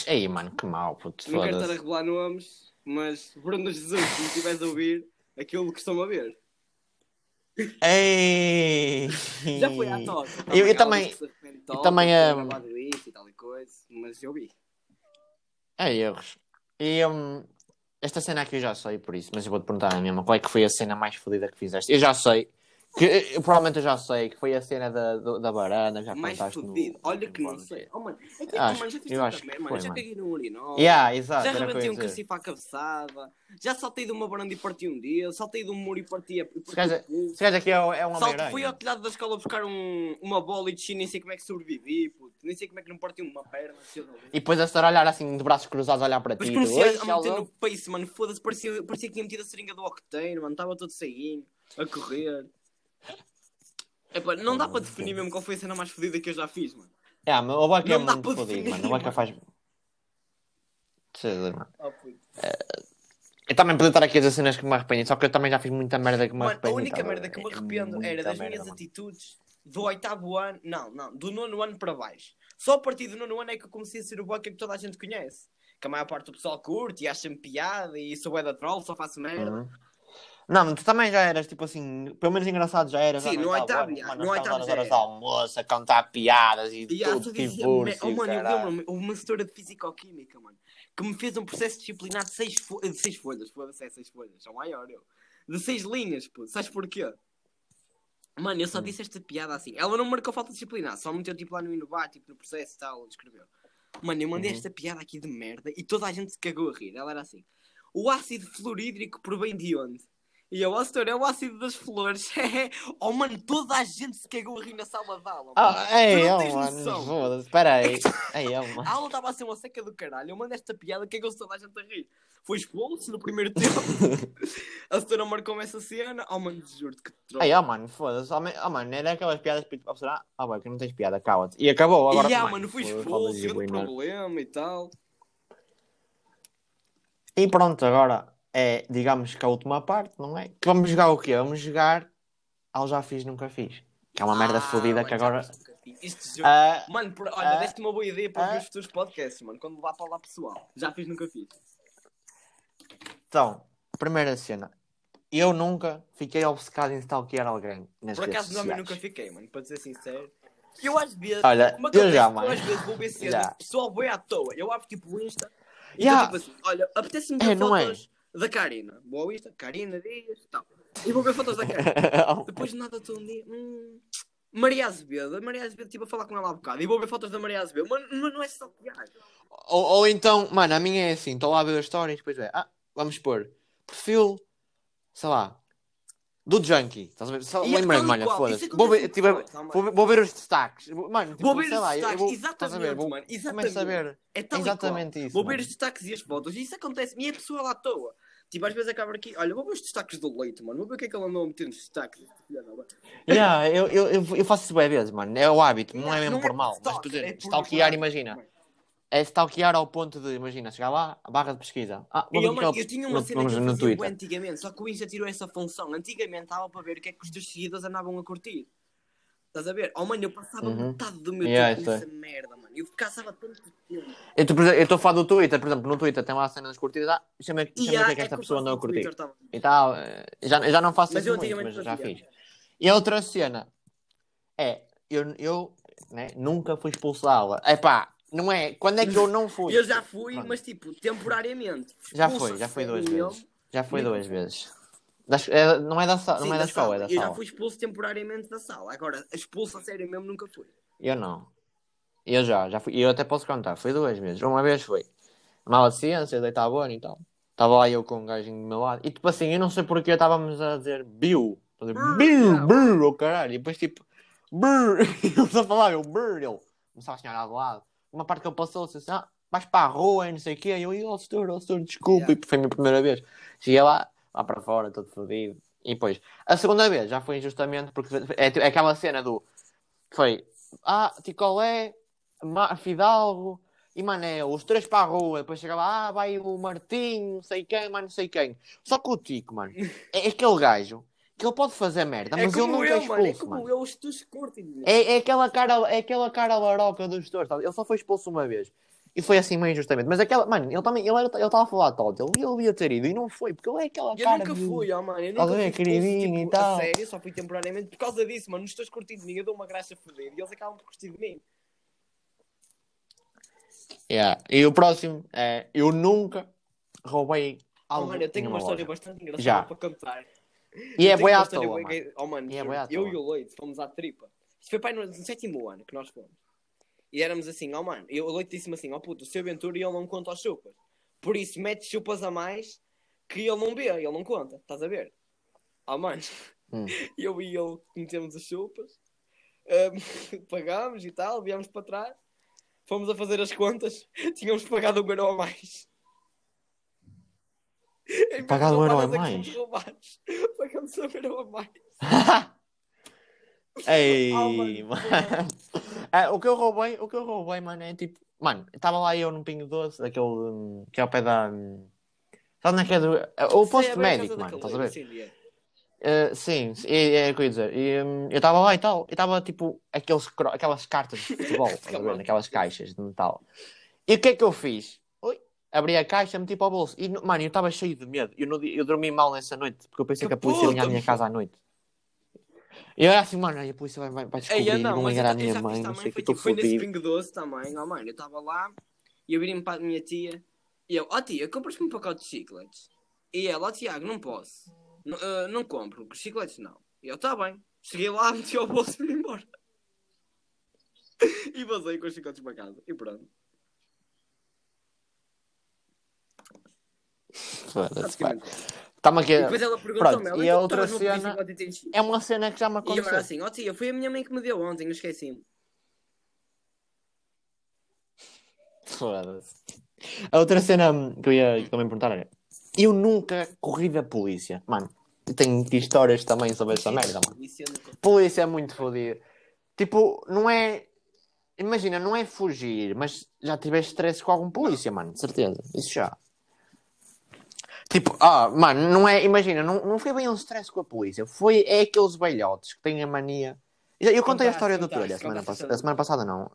Ei, mano, que mal, puto, Não quero estar a revelar nomes, mas Bruno Jesus, se me estiveres a ouvir, aquilo que estão a ver. Ei! Já foi à toca. Eu- eu Ela também- toca, também, isso e tal e coisa, mas eu vi. É erros. E hum, esta cena aqui eu já sei por isso, mas eu vou-te perguntar a mesma. Qual é que foi a cena mais fodida que fizeste? Eu já sei. Que, eu, provavelmente eu já sei que foi a cena da, da varanda, já Mais contaste no- fodido. Olha que não no- sei. Oh, mano, é que, Acho- oh, mano, já fiz merda, mano. foi, Já mano. caguei no urinol. Yeah, exato, Já ia um cacifo à cabeçada. Já saltei de uma varanda e parti um dia. Saltei de um muro e parti a. Se se gajo aqui é, é um Salto, fui ao telhado da escola buscar um, uma bola e desci, nem sei como é que sobrevivi, puto. Nem sei como é que não parti uma perna. E depois a estar a olhar assim, de braços cruzados, a olhar para ti. Depois comecei "Oi, a já meter usou?" no pace, mano. Foda-se, parecia, parecia que tinha metido a seringa do Octane, mano. Estava todo ceguinho, a correr. [LAUGHS] Epá, não dá para definir mesmo qual foi a cena mais fodida que eu já fiz, mano. É, mas o Boca é dá muito para fodido, definir, mano. O Boca mano. faz. Mano. Oh, puto. Eu também podia estar aqui a dizer cenas que me arrependi, só que eu também já fiz muita merda que me Mano, a arrependi. única tá merda que me É arrependo muita era das merda, minhas mano. atitudes do oitavo ano. Não, não, do nono ano para baixo. Só a partir do nono ano é que eu comecei a ser o boca que toda a gente conhece. Que a maior parte do pessoal curte e acha-me piada e sou é da troll, só faço merda. Uhum. Não, mas tu também já eras, tipo assim, pelo menos engraçado já eras. Sim, já no oitavo no oitavo já nas horas de era. almoço a contar piadas e E tudo, me- oh, mano, eu lembro-me, uma setora de Fisicoquímica, mano, que me fez um processo disciplinar de seis, fo de seis folhas, foda-se, é seis folhas, é o maior, eu. De seis linhas, pô, sabes porquê? Mano, eu só Hum. disse esta piada assim. Ela não marcou falta de disciplinar, só meteu tipo lá no inovar, tipo no processo e tal, escreveu. Mano, eu mandei Uhum. esta piada aqui de merda e toda a gente se cagou a rir. Ela era assim: o ácido fluorídrico provém de onde? E eu, ó, setor, é o ácido das flores. [LAUGHS] oh, mano, toda a gente se cagou a rir na sala de aula. Tu ei, não oh, tens mano, noção. foda-se, espera aí. Ei, oh, mano. A aula estava a ser uma seca do caralho. Eu mandei esta piada, cagou-se toda a gente a rir. Foi expulso no primeiro [LAUGHS] tempo. a senhora marcou-me essa cena. Oh, mano, juro-te que troca. Ei, oh, mano, foda-se. Oh, man- oh, mano, era aquelas piadas para a pessoa, ah, vai, que não tens piada, cala-te. E acabou, agora. e ah, mano, fui foda-se, expulso, grande problema e tal. E pronto, agora é, digamos que a última parte, não é? Que vamos jogar o quê? Vamos jogar ao Já Fiz, Nunca Fiz. Que é uma merda Ah, fodida mano, que agora. Isto jogo- Ah, Mano, por- olha, ah, deste uma boa ideia para os ah. meus futuros podcasts, mano. Quando levar para lá pessoal. Já fiz, nunca fiz. então, primeira cena. Eu nunca fiquei obcecado em stalkear alguém nas Por acaso, não, eu nunca fiquei, mano. Para ser sincero. Eu às vezes. Olha, Como eu acontece, já, eu mano. às vezes vou ver cenas, Já. pessoal bem à toa. Eu abro tipo o Insta e Yeah. tipo assim, olha, apetece-me É, ver não é? fotos da Karina. Vou ao Insta, Karina Dias e tal. E vou ver fotos da Karina. [LAUGHS] Depois de nada estou um dia. Hum, Maria Azevedo. A Maria Azevedo estive a falar com ela há bocado. E vou ver fotos da Maria Azevedo. Mas não, não é só ou, ou então, mano, a minha é assim: estou lá a ver as stories, depois é, ah, vamos pôr perfil, sei lá, do Junkie. Estás a ver? Só é lembrei-me, qual. foda-se. Isso Vou ver, a- muito forte, vou, ver- vou ver os destaques. Mano, tipo, Vou ver sei os lá, destaques. vou, Exatamente, a ver? Vou, mano. a Exatamente. ver. É Exatamente isso, Vou ver mano. os destaques e as fotos. E isso acontece. E é pessoa lá à toa. Tipo, às vezes acaba aqui. Olha, vou ver os destaques do leite, mano. Vou ver o que é que ela andou a meter nos destaques. Yeah, eu, eu, eu, faço isso bem vezes, mano. É o hábito, não é mesmo não por é mal. Mas, por exemplo, é por stalkear, gozar. imagina. Mano. É stalkear ao ponto de, imagina, chegar lá, a barra de pesquisa. Ah, eu, mano, eu tinha uma no- cena que eu no antigamente, só que o Insta tirou essa função. Antigamente estava para ver o que é que os dos seguidores andavam a curtir. Estás a ver? Oh, mano, eu passava Uhum. metade do meu Yeah, tempo nessa merda, mano. Eu passava tanto tempo. Eu estou a falar do Twitter, por exemplo, no Twitter tem lá a cena das curtidas. Ah, chama, chama que é que esta eu pessoa andou a curtir. Twitter, tá- E tal. eh, Já, já não faço Mas isso eu muito, mas já fiz. E a outra cena é, eu, eu né, nunca fui expulso da aula. É pá, não é? Quando é que eu não fui? [LAUGHS] Eu já fui, Pronto. mas tipo, temporariamente. Já foi, já foi duas vezes. Já foi duas vezes. Das- é- não é da, sa- Sim, não é da escola, é da Eu já sala. fui expulso temporariamente da sala. Agora, expulso a sério mesmo nunca fui. Eu não. Eu já, já fui. Eu até posso contar, foi duas vezes. Uma vez foi mala de ciências, deitava ano e tal. Estava lá eu com um gajinho do meu lado. E tipo assim, eu não sei porque estávamos a dizer Bill. A dizer, Brr, Bill. Bill, oh caralho. E depois tipo, Brr. [LAUGHS] E ele só falava, eu, Brr. Ele começava a sonhar do lado. Uma parte que ele passou, assim, ah, vais para a rua e não sei o quê. E eu, oh, senhor, oh, senhor, desculpa. Yeah. E foi a minha primeira vez. Cheguei lá, lá para fora, todo fodido. E depois, a segunda vez já foi injustamente porque é, é aquela cena do. Foi, ah, Ticolé, Ma- Fidalgo e Manel, os três para a rua. Depois chegava, ah, vai o Martim, não sei quem, mas não sei quem. Só que o Tico, mano, é aquele gajo que ele pode fazer merda, mas é ele é eu, expulso, mano. É mano. como eu, os teus curtem. É, é aquela cara, é aquela cara laroca dos gestores, sabe? Ele só foi expulso uma vez. E foi assim meio injustamente. Mas aquela, mano, ele também, ele estava ele a falar todo, ele, ele devia ter ido e não foi, porque ele é aquela Eu cara nunca de- fui, ó, mano. Eu Estás nunca a fui queridinho tipo, e tal. a sério, só fui temporariamente por causa disso, mano. Nos teus curtidos de mim, eu dou uma graça foder e eles acabam por curtir de mim. Yeah. E o próximo é, eu nunca roubei Oh, algo mano, eu tenho uma história loja. bastante engraçada Já. para contar. E é Eu boi uma à toa, Oh, mano, E é eu toa. e o Leite fomos à tripa. Isto foi pai no, no sétimo ano que nós fomos. E éramos assim, ó mano, eu, o Leite disse-me assim, ó puto, o seu Ventura ele não conta aos chupas. Por isso mete chupas a mais que ele não vê, ele não conta, estás a ver? Ó mano, Hum. [LAUGHS] eu e ele metemos as chupas, ahm, [LAUGHS] pagámos e tal, viemos para trás, fomos a fazer as contas, [LAUGHS] tínhamos pagado um euro a mais. Pagado um euro a mais? Pagamos um euro a mais. Ei, Oh, mano. É, o que eu roubei, o que eu roubei, mano, é tipo, mano, estava lá eu num pingo doce, daquele hum, que é ao pé da. hum, Sabe onde é que é do. é O Sim, posto médico, mano, estás a ver? sim, é. Uh, sim, sim, é, é o que eu ia dizer. E, hum, eu estava lá e tal, e estava tipo aqueles, aquelas cartas de futebol, [LAUGHS] estás a ver? Naquelas caixas de metal. E o que é que eu fiz? Oi, abri a caixa, meti para o bolso. E, mano, eu estava cheio de medo. Eu, dia- eu dormi mal nessa noite, porque eu pensei que, Que a polícia vinha à minha casa à noite. Eu era assim, mano, a polícia vai, vai, vai descobrir, Ei, não, mas ligar à minha mãe, não sei o que, foi, estou tipo, foi nesse pingo doce também, oh mano, eu estava lá e eu virei-me para a minha tia e eu, ó tia, compras-me um pacote de chicletes? E ela, ó Tiago, não posso, N- ah, não compro, chicletes não. E eu, tá bem, cheguei lá, [LAUGHS] meti ao bolso e fui embora. e vazei com os chicletes para casa e pronto. Foda-se. Está-me aqui. E depois ela perguntou-me, ela, e a outra cena- É uma cena que já me E eu aconteceu. era assim, ó tia, foi a minha mãe que me deu ontem, não esqueci-me. [LAUGHS] Foda-se. A outra cena que eu ia também perguntar era: eu nunca corri da polícia. Mano, eu tenho histórias também sobre essa merda, mano. Eu Polícia é muito fodido. Tipo, não é. Imagina, não é fugir, mas já tiveste stress com algum polícia, mano, de certeza. Isso já. Tipo, ah, mano, não é. Imagina, não, não foi bem um stress com a polícia. Foi é aqueles velhotes que têm a mania. Eu, eu contei a história do Tolho a semana, pass- a semana passada, não.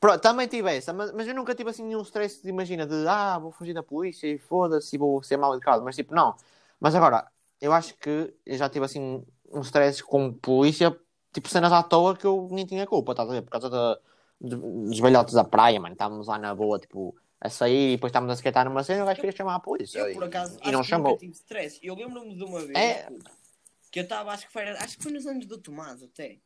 Pronto, também tive essa, mas, mas eu nunca tive assim nenhum stress de, imagina, de ah, vou fugir da polícia e foda-se e vou ser mal educado. Mas tipo, não. Mas agora, eu acho que eu já tive assim um stress com polícia, tipo cenas à toa que eu nem tinha culpa, estás a ver? Por causa da- dos velhotes da praia, mano. Estávamos lá na boa, tipo, a sair e depois estávamos a skatear numa cena o gajo queria chamar a polícia. Eu, e, por acaso, e não que chamou. tive stress. Eu lembro-me de uma vez É. puto, que eu estava, acho que foi, acho que foi nos anos do Tomás até.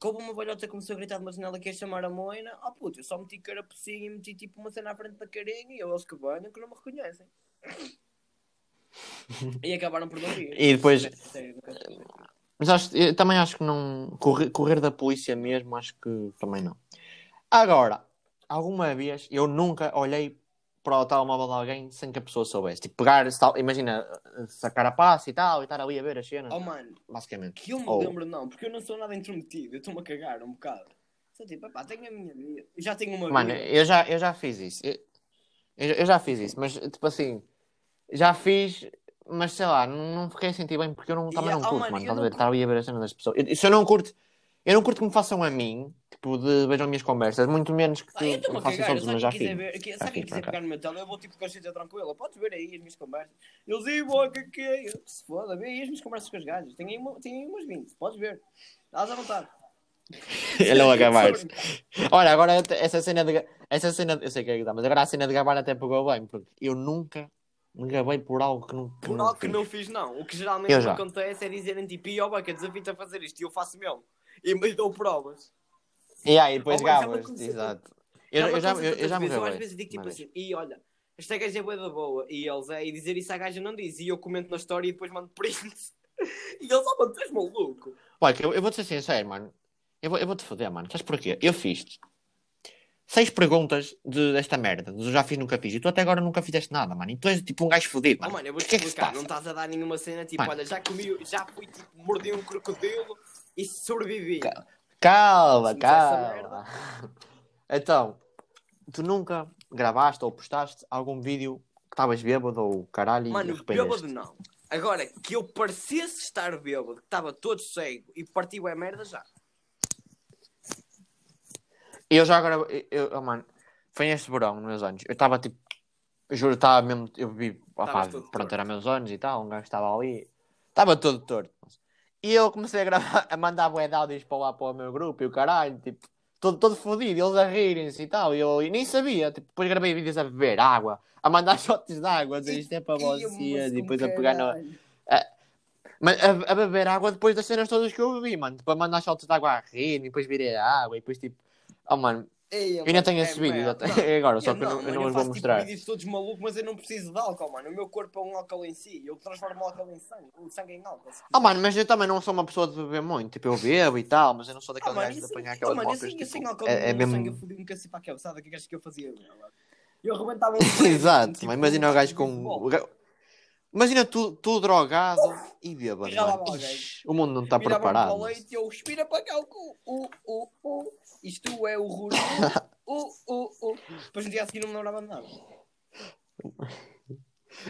Que houve uma velhota que começou a gritar de uma janela que ia chamar a Moina. Oh puto, eu só meti cara por cima e meti tipo uma cena à frente da carinha e eu, eles que banham que não me reconhecem. [LAUGHS] e acabaram por vir. E depois-. Mas acho, também acho que não. Correr, correr da polícia mesmo, acho que também não. Agora, alguma vez eu nunca olhei para o telemóvel de alguém sem que a pessoa soubesse. Tipo, pegar, tal- imagina, sacar a passe e tal, e estar ali a ver as cenas. Oh mano, Basicamente. que eu me Ou- lembro não, porque eu não sou nada intrometido, eu estou-me a cagar um bocado. Só tipo, pá, tenho a minha vida. Eu já tenho uma Mano, vida. eu já, eu já fiz isso. Eu, eu, já fiz isso, mas tipo assim, já fiz, mas sei lá, não, não fiquei a sentir bem porque eu não, também Yeah, não oh, curto, mano, mano. Estás a ver? Estar ali a ver as cenas das pessoas. Eu- se eu não curto, Eu não curto que me façam a mim, tipo, de vejam minhas conversas, muito menos que Ah, eu me a façam os quiser afins. ver? que- Sabe quem quiser pegar no meu tele? Eu vou tipo de consciência tranquila. Podes ver aí as minhas conversas. Eles aí, boca, que é? Eu, Se foda, vê aí as minhas conversas com as gajas. Tem aí, uma- tem aí umas 20. Podes ver. Dás à vontade. [LAUGHS] Ele não acabaste. Olha, agora essa cena de. Essa cena. Eu sei que é que dá, mas agora a cena de gabar até pegou bem, porque eu nunca me gabei por algo que não. Que Por não algo que fiz. não fiz, não. O que geralmente já. acontece é dizerem tipo, e ó, boca, desafio-te a fazer isto. E eu faço mesmo. E me dou provas. E aí, depois Oh, mas já me gabas, exato. Eu, eu já, eu, eu já me. Eu às vezes digo tipo assim, e olha, esta gaja é boa da boa. E eles é, e dizer isso à gaja não diz. E eu comento na história e depois mando print. [LAUGHS] E eles, oh, mano, tu és maluco. Olha, eu, eu vou-te ser sincero, mano. Eu vou- eu vou-te foder, mano. Sabes porquê? Eu fiz seis perguntas de, desta merda. Do já fiz, nunca fiz. E tu até agora nunca fizeste nada, mano. E tu és tipo um gajo fodido, Oh, mano. mano, eu vou-te é explicar. passa? Não estás a dar nenhuma cena tipo, Mano. olha, já comi, já fui tipo, mordi um crocodilo e sobrevivi. Ca- Calma, essa calma. [LAUGHS] Então, tu nunca gravaste ou postaste algum vídeo que estavas bêbado ou caralho e Mano, arrependeste? bêbado não. Agora, que eu parecesse estar bêbado, que estava todo cego e partiu a merda, já. Eu já agora, eu, eu- oh, mano, foi este verão, nos meus anos. Eu estava tipo, eu juro, estava mesmo, eu opá, todo pronto, era meus anos e tal, um gajo estava ali, estava todo torto. E eu comecei a gravar, [LAUGHS] a mandar bué de áudios para lá para o meu grupo e o caralho, tipo, todo, todo fodido, eles a rirem-se e tal, e eu e nem sabia, tipo, depois gravei vídeos a beber água, a mandar [LAUGHS] shots de água, a dizer isto é para vocês, e depois a pegar no, Mas a, a beber água depois das cenas todas que eu bebi, mano. Para mandar shots de água a rir, e depois virei a água, e depois tipo. Oh, mano, Ei, eu ainda tenho esse vídeo merda. até [LAUGHS] agora, só Eu que eu não, eu não os vou faço, mostrar. Tipo, vídeos todos malucos, mas eu não preciso de álcool, mano. O meu corpo é um álcool em si. Eu transformo o álcool em sangue. O sangue em álcool. Oh, mano, mas eu também não sou uma pessoa de beber muito. Tipo, eu bebo e tal, mas eu não sou Ah, daqueles mano, gajos de isso, apanhar oh, aquelas mano, eu sem, eu sem Tipo, álcool é, é meu sangue, eu mesmo. fodi um cacete para a cabeçada. O que é que eu fazia? Eu arrebentava um [LAUGHS] Exato, tipo, mas imagina o gajo com. Imagina tu, tu drogado e bêbado. Ixi, o mundo não está preparado. para leite e eu espira para cá o cu. Uh, uh, uh. Isto é o rulo. Uh, [LAUGHS] uh, uh. Depois no dia a seguir não me lembrava de nada.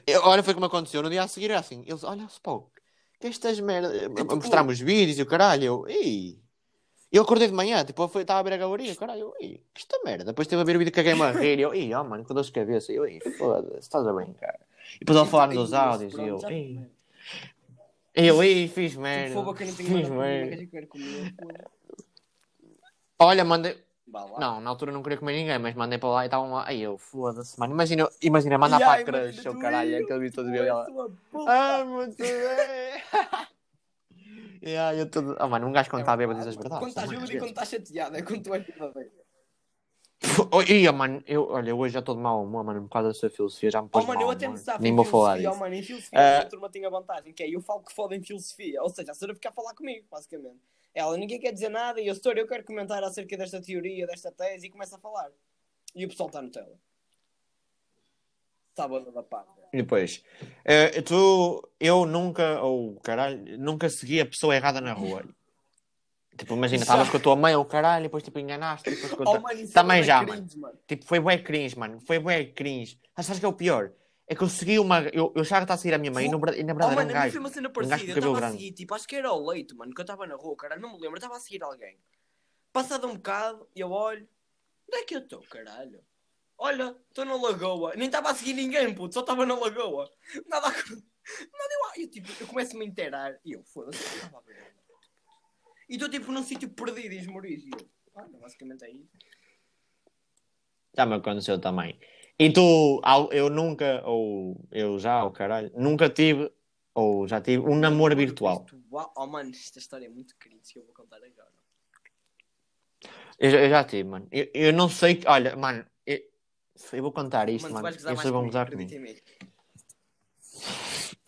Eu- olha, foi como aconteceu. No dia a seguir, era assim. Eles, olha, Spock, que estas merdas. tipo, Mostramos vídeos e o caralho. Eu, ei. Eu acordei de manhã, tipo, eu estava a ver a galeria, caralho, ei, que esta merda. Depois estive a ver o vídeo que caguei-me a [LAUGHS] rir. e Eu, ei, oh, mano, com dor de cabeça. Eu, ei, foda-se, estás a brincar. E depois ele falar nos áudios. E eu, ei, eu, ei, fiz merda. fogo que eu não tenho Fiz merda. Olha, mandei. Não, na altura não queria comer ninguém, mas mandei para lá e estavam lá. Aí eu, foda-se, mano. Imagina, imagina mandar E para a crush, o caralho, aquele vídeo todo tu de és ela. uma puta. Ah, muito bem. [LAUGHS] yeah, eu todo... Ah, mano, um gajo quando está bêbado diz as verdades. Quando estás é? bêbado e quando estás chateado, é quando tu és verdadeiro. Oh, ia, mano, eu, olha, hoje já estou de mau humor, mano, por causa da sua filosofia, já me Oh, pôs mano, mal, eu até me sabe Nem em vou falar filosofia, oh, mano, em filosofia Ah. a turma tinha vantagem, que é eu falo que foda em filosofia, ou seja, a senhora fica a falar comigo, basicamente. Ela, ninguém quer dizer nada e eu, senhor, eu quero comentar acerca desta teoria, desta tese e começa a falar. E o pessoal está no tela. Banda da parte. E depois, eh, tu, eu nunca, ou caralho, nunca segui a pessoa errada na rua. Tipo, imagina, estavas com a tua mãe, ou caralho, e depois tipo enganaste, depois Oh, conta... mano, isso Também é já, bué mano. cringe, mano. Tipo, foi bué cringe, mano, foi bué cringe. Mas sabes que é o pior? É que eu segui uma, eu, eu já estava a seguir a minha mãe, e, verdade- e na Oh, verdade mano, era um a mim foi gajo. uma cena gajo parecida. Eu cabelo estava a seguir, tipo, acho que era o leito, mano, que eu estava na rua, caralho, não me lembro, eu estava a seguir alguém. Passado um bocado, eu olho, onde é que eu estou, caralho? Olha, estou na lagoa. Nem estava a seguir ninguém, puto, só estava na lagoa. Nada a... [LAUGHS] Nada eu, eu, tipo, eu começo-me a inteirar e eu, foda-se, eu estava a ver. E estou, tipo, num sítio perdido. E eu, olha, basicamente é isso. Já me aconteceu também. E tu, eu nunca, ou eu já, ou caralho, nunca tive, ou já tive, um namoro virtual. Oh, mano, esta história é muito cringe que eu vou contar agora. Eu, já- eu já tive, mano. Eu, eu não sei, olha, mano, eu, eu vou contar isto, Mano, mano. sei vão comigo, gozar comigo. mim.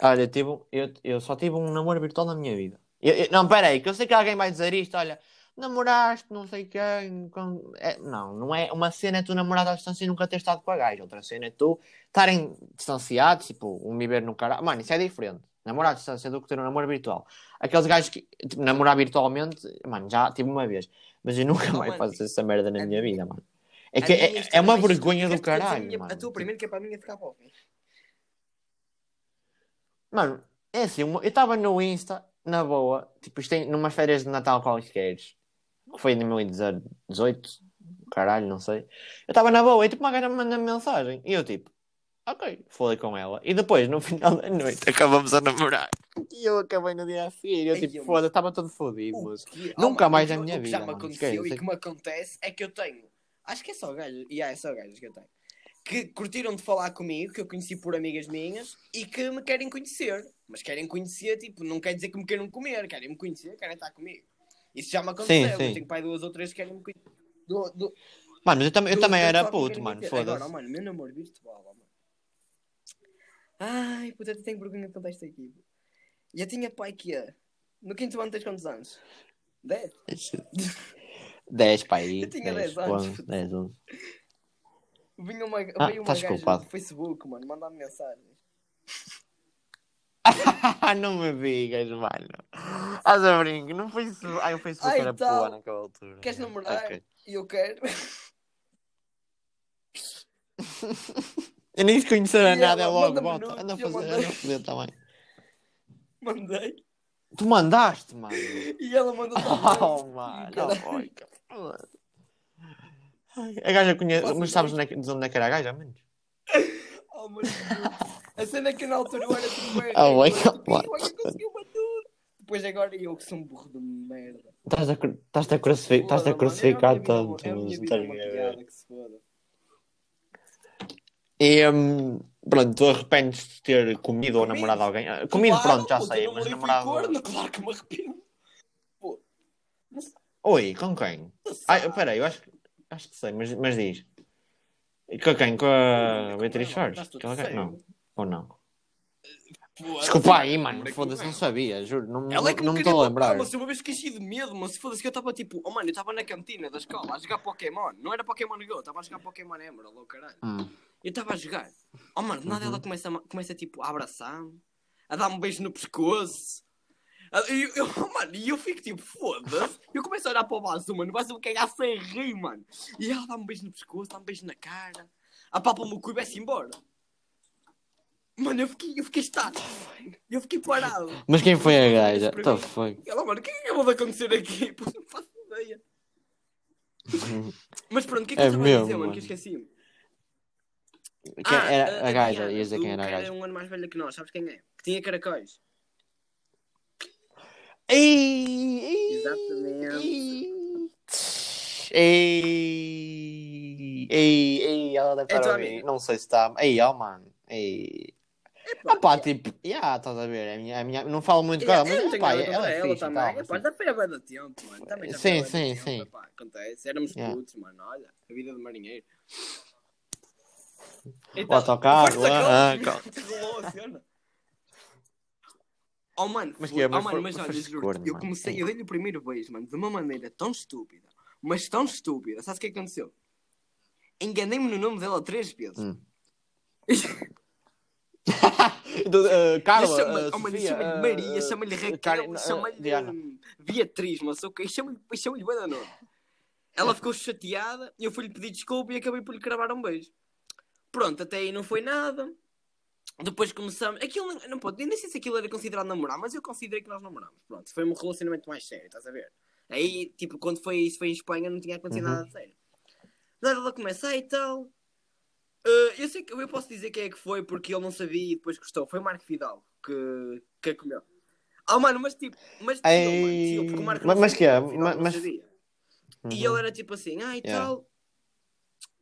Olha, eu, tive, eu, eu só tive um namoro virtual na minha vida. Eu- eu- não, peraí, que eu sei que alguém vai dizer isto, olha, namoraste, não sei quem. com- é, não, não é. Uma cena é tu namorar à distância e nunca ter estado com a gaja. Outra cena é tu estarem distanciados, tipo, um viver no caralho. Mano, isso é diferente. Namorar à distância do que ter um namoro virtual. Aqueles gajos que, tipo, namorar virtualmente, mano, já tive uma vez. Mas eu [LAUGHS] nunca Oh, mais mano, faço essa merda na minha vida, mano. É que é, é uma mais vergonha do caralho, minha- mano. A tua primeiro que é para mim é ficar fim. Mano, é assim, eu estava no Insta, na boa, tipo, isto tem numas férias de Natal quaisquer. que foi em 2018, caralho, não sei. Eu estava na boa e tipo uma gaja me manda mensagem. E eu tipo, ok, falei com ela. E depois, no [LAUGHS] final da noite, acabamos a namorar. E eu acabei no dia a seguir. Eu Ai, tipo, eu- foda, estava todo fodido, que- Nunca oh, mais na o que- minha o que vida, já me aconteceu e que me acontece é que eu tenho. Acho que é só gajos. E é só gajos que eu tenho. Que curtiram de falar comigo, que eu conheci por amigas minhas e que me querem conhecer. Mas querem conhecer, tipo, não quer dizer que me queiram comer, querem me conhecer, querem estar comigo. Isso já me aconteceu. sim. Eu tenho pai duas ou três que querem me conhecer. Do, do, Mano, mas eu, tam eu também era puto, mano. Agora, foda-se. oh, mano, meu namoro virtual, mano. Ai, puta, eu tenho vergonha de contar isto aqui. Já tinha pai que é. No quinto ano tens quantos anos? 10? 10 para aí. Eu tinha 10, 10 anos. 11, 10, 11. Vinha uma, Ah, veio uma gaja culpado. do Facebook, mano, mandar-me mensagens. [LAUGHS] não me digas, mano. Estás a brincar? Não foi isso. Ai, o Facebook Ai, era tal. boa naquela altura. Queres mano. namorar? Ok. E eu quero. [LAUGHS] Eu nem se conhecer a nada, é logo, bota. minutos, Anda a fazer, anda a fazer também. Mandei. Tu mandaste, mano. [LAUGHS] E ela mandou Oh, também. mano. Oh, foda. Ai, A gaja conhece. Mas sabes é onde é que era a gaja, menos? Oh, mano. A cena é que na altura eu era tipo. é, é, tipo. "Ih, olha, conseguiu tudo. Depois agora eu que sou um burro de merda. Estás a, estás a, crucifi- estás a crucificar é vida, tanto. É mas não vida estás. E hum, pronto, tu arrependes de ter comido ou namorado alguém? Ah, Comido, Claro, pronto, já sei, mas namorado. corno, claro que me arrependo. Oi, com quem? Ai, sabes. peraí, eu acho, acho que sei, mas, mas diz. E Com quem? Com a Beatriz Soares? Não, ou não? Pô, Desculpa aí, mano, foda-se, não sabia, juro, não, Ela é que não me estou a lembrar. mas uma vez cheio de medo, mas se foda-se que eu estava tipo, oh mano, eu estava na cantina da escola a jogar Pokémon, não era Pokémon Go, estava a jogar Pokémon Emerald, oh caralho. Hum. Eu estava a jogar, oh mano, nada Uhum. ela começa, começa tipo a abraçar-me, a dar-me um beijo no pescoço. A- E eu, [LAUGHS] mano, e eu fico tipo, foda-se. Eu começo a olhar para o vaso, mano, o vaso me cagar sem rir, mano. E ela dá-me um beijo no pescoço, dá-me um beijo na cara, apalpa-me o cu e vai-se embora. Mano, eu fiquei, eu fiquei estático, eu fiquei parado. Mas quem foi a gaja? Tá foi. Ela, mano, o que é que acabou de acontecer aqui? [LAUGHS] Pô, não faço ideia. [LAUGHS] Mas pronto, o que é que É eu estava a dizer, mano? Que eu esqueci-me. Quem Ah, era a, gaja, ias dizer quem era a gaja. um ano mais velho que nós, sabes quem é? Que tinha caracóis. Ei, Exatamente. Ei, ei, ei, ela deve É estar a amiga? Não sei se está. Ei, ó, mano. Ei. Ah, pá, tipo, já, estás a ver. É a minha, a minha, não falo muito com ela, mas pá, ela é ela fixe. também. Tá, Epá, já foi há bué de tempo, mano. Também já Sim, sim, tempo, sim. epá, acontece. Éramos Yeah. putos, mano. Olha, a vida de marinheiro. O autocarro, foste aquele ah, que te rolou a cena. Oh mano, Mas que é, oh, mas mano, foi- mas olha, juro eu mano. comecei, eu dei-lhe o primeiro beijo, mano, de uma maneira tão estúpida, mas tão estúpida. Sabes o que é que aconteceu? Enganei-me no nome dela três vezes. Hum. [LAUGHS] Do, uh, Carla, uh, oh, mano, chamo-lhe uh, Maria, uh, chamo-lhe Raquel, Karen, Diana. hum, Beatriz, mas ok, chamo-lhe chamo bué da nome. Ela ficou chateada, eu fui-lhe pedir desculpa e acabei por lhe cravar um beijo. Pronto, até aí não foi nada. Depois começamos. Aquilo não, pode, nem sei se aquilo era considerado namorar, mas eu considerei que nós namorámos. Pronto, foi um relacionamento mais sério, estás a ver? Aí, tipo, quando foi isso foi em Espanha, não tinha acontecido Uhum. nada de sério. Daí ela começa, e tal. Uh, eu sei que eu posso dizer quem é que foi porque ele não sabia e depois gostou. Foi o Marco Vidal que, que a comeu. Ah, mano, mas tipo, mas tio, Ei, mano, porque o Marco mas- que é? Vidal mas-. Uhum. E ele era tipo assim, ah, e Yeah. tal.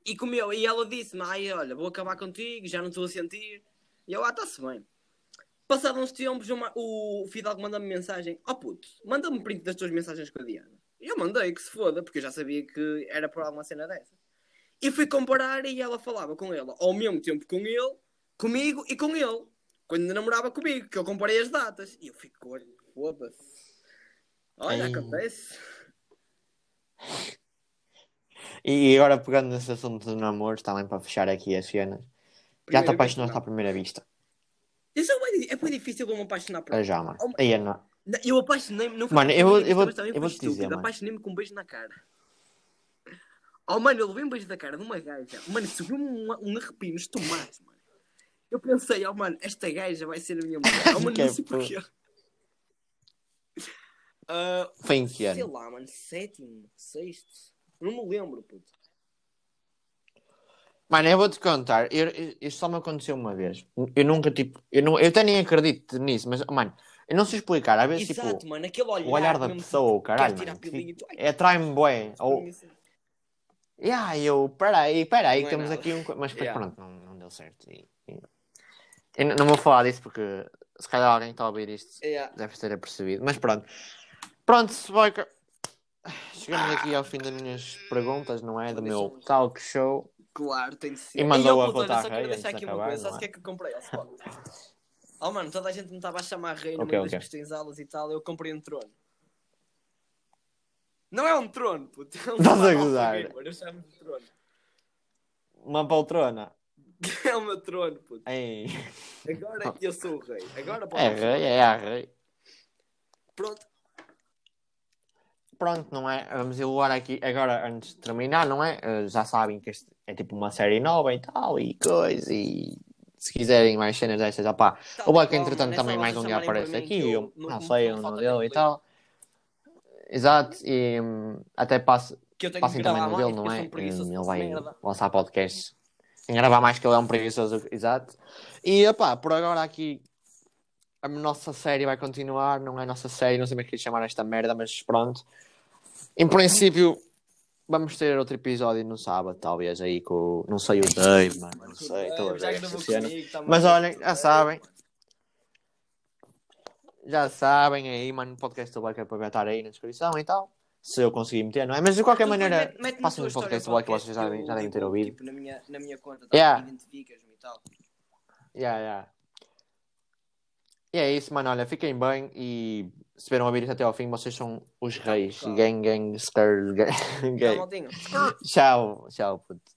E comeu. E ela disse-me, ai, olha, vou acabar contigo, já não estou a sentir. E eu, ah, está-se bem. Passados uns tempos, uma- o Fidalgo manda-me mensagem, ó puto, manda-me print das tuas mensagens com a Diana. E eu mandei, que se foda, porque eu já sabia que era por alguma cena dessa. E fui comparar e ela falava com ela ao mesmo tempo com ele, comigo e com ele. Quando ainda namorava comigo, que eu comparei as datas. E eu fico, olha, foda-se. Olha, Ei. acontece. E agora pegando nesse assunto do namoro, também para fechar aqui as cenas. Já te apaixonaste à primeira vista? Isso é é bem difícil eu me apaixonar por É ela. já, mano. Oh, Aí é não. Eu apaixonei-me, não foi Mano, eu eu vou- eu vou te dizer. Apaixonei-me com um beijo na cara. Oh, mano, eu levei um beijo da cara de uma gaja. Mano, subiu-me um, um arrepio nos tomates, mano. Eu pensei, oh, mano, esta gaja vai ser a minha mulher. Oh, [LAUGHS] mano, não sei porra. porquê. Ah, Foi em que sei ano? lá, mano, sétimo, sexto. Não me lembro, puto. Mano, eu vou-te contar. Eu, eu- isto só me aconteceu uma vez. Eu nunca, tipo... Eu, não, eu até nem acredito nisso, mas, mano, eu não sei explicar. Às vezes, Exato, tipo... mano, aquele olhar. O olhar da pessoa, o caralho, mano. pilinha Tipo, tu, é atrai-me bué. Ou... Yeah, eu... Peraí, peraí, Não é temos nada. aqui um... Mas depois, Yeah. pronto, não, não deu certo. E, e- Eu não- vou falar disso porque se calhar alguém está a ouvir isto Yeah. deve ter apercebido. Mas pronto. Pronto, Boica. [SIGHS] Chegamos aqui ao fim das minhas perguntas, não é? Do meu talk show. Claro, tem de ser. E mandou eu, a puto, olha, botar só rei quero deixar de aqui uma acabar, coisa. não Sabes o é? que é que eu comprei? Oh, mano, toda a gente me estava a chamar rei no Ok, meio ok. das questões e tal. Eu comprei um trono. Não é um trono, puto. É um Estás a gozar? Eu chamo de trono. Uma poltrona. [LAUGHS] É o meu trono, puto. Ei. Agora é que eu sou o rei. Agora pode É rei, é a rei. Pronto. Pronto, não é? Vamos eluar aqui agora antes de terminar, não é? Eh, Já sabem que este é tipo uma série nova e tal, e coisa, e se quiserem mais cenas destas, opá. Tá O Buck, entretanto, também mais um dia aparece aqui, eu não- não sei o nome dele e tal. Exato, e hum, até passo, passem também no dele, não é? um Hum, Ele vai lançar podcast. Em gravar mais que ele é um preguiçoso, exato. E opá, por agora aqui a nossa série vai continuar, não é a nossa série, não sei como é que chamar esta merda, mas pronto. Em princípio, vamos ter outro episódio no sábado, talvez aí com. Não sei o Dave, mano, não sei, estou a ver gravou esta cena. comigo, tá Mas olhem, já sabem. Já sabem aí, mano, o podcast do Black é para estar aí na descrição e tal. Se eu conseguir meter, não é? Mas de qualquer maneira, passem no podcast do Black, podcast vocês já, que já devem ter tipo, ouvido. Tipo, na minha, na minha conta, tá? Yeah. identificas-me e tal. Yeah, yeah. E é isso, mano. Olha, fiquem bem e se viram a ouvir isto até ao fim, vocês são os reis. Calma. Gang, gang, stars, gang. Tá, gang. maltinho? Tchau, tchau, puto.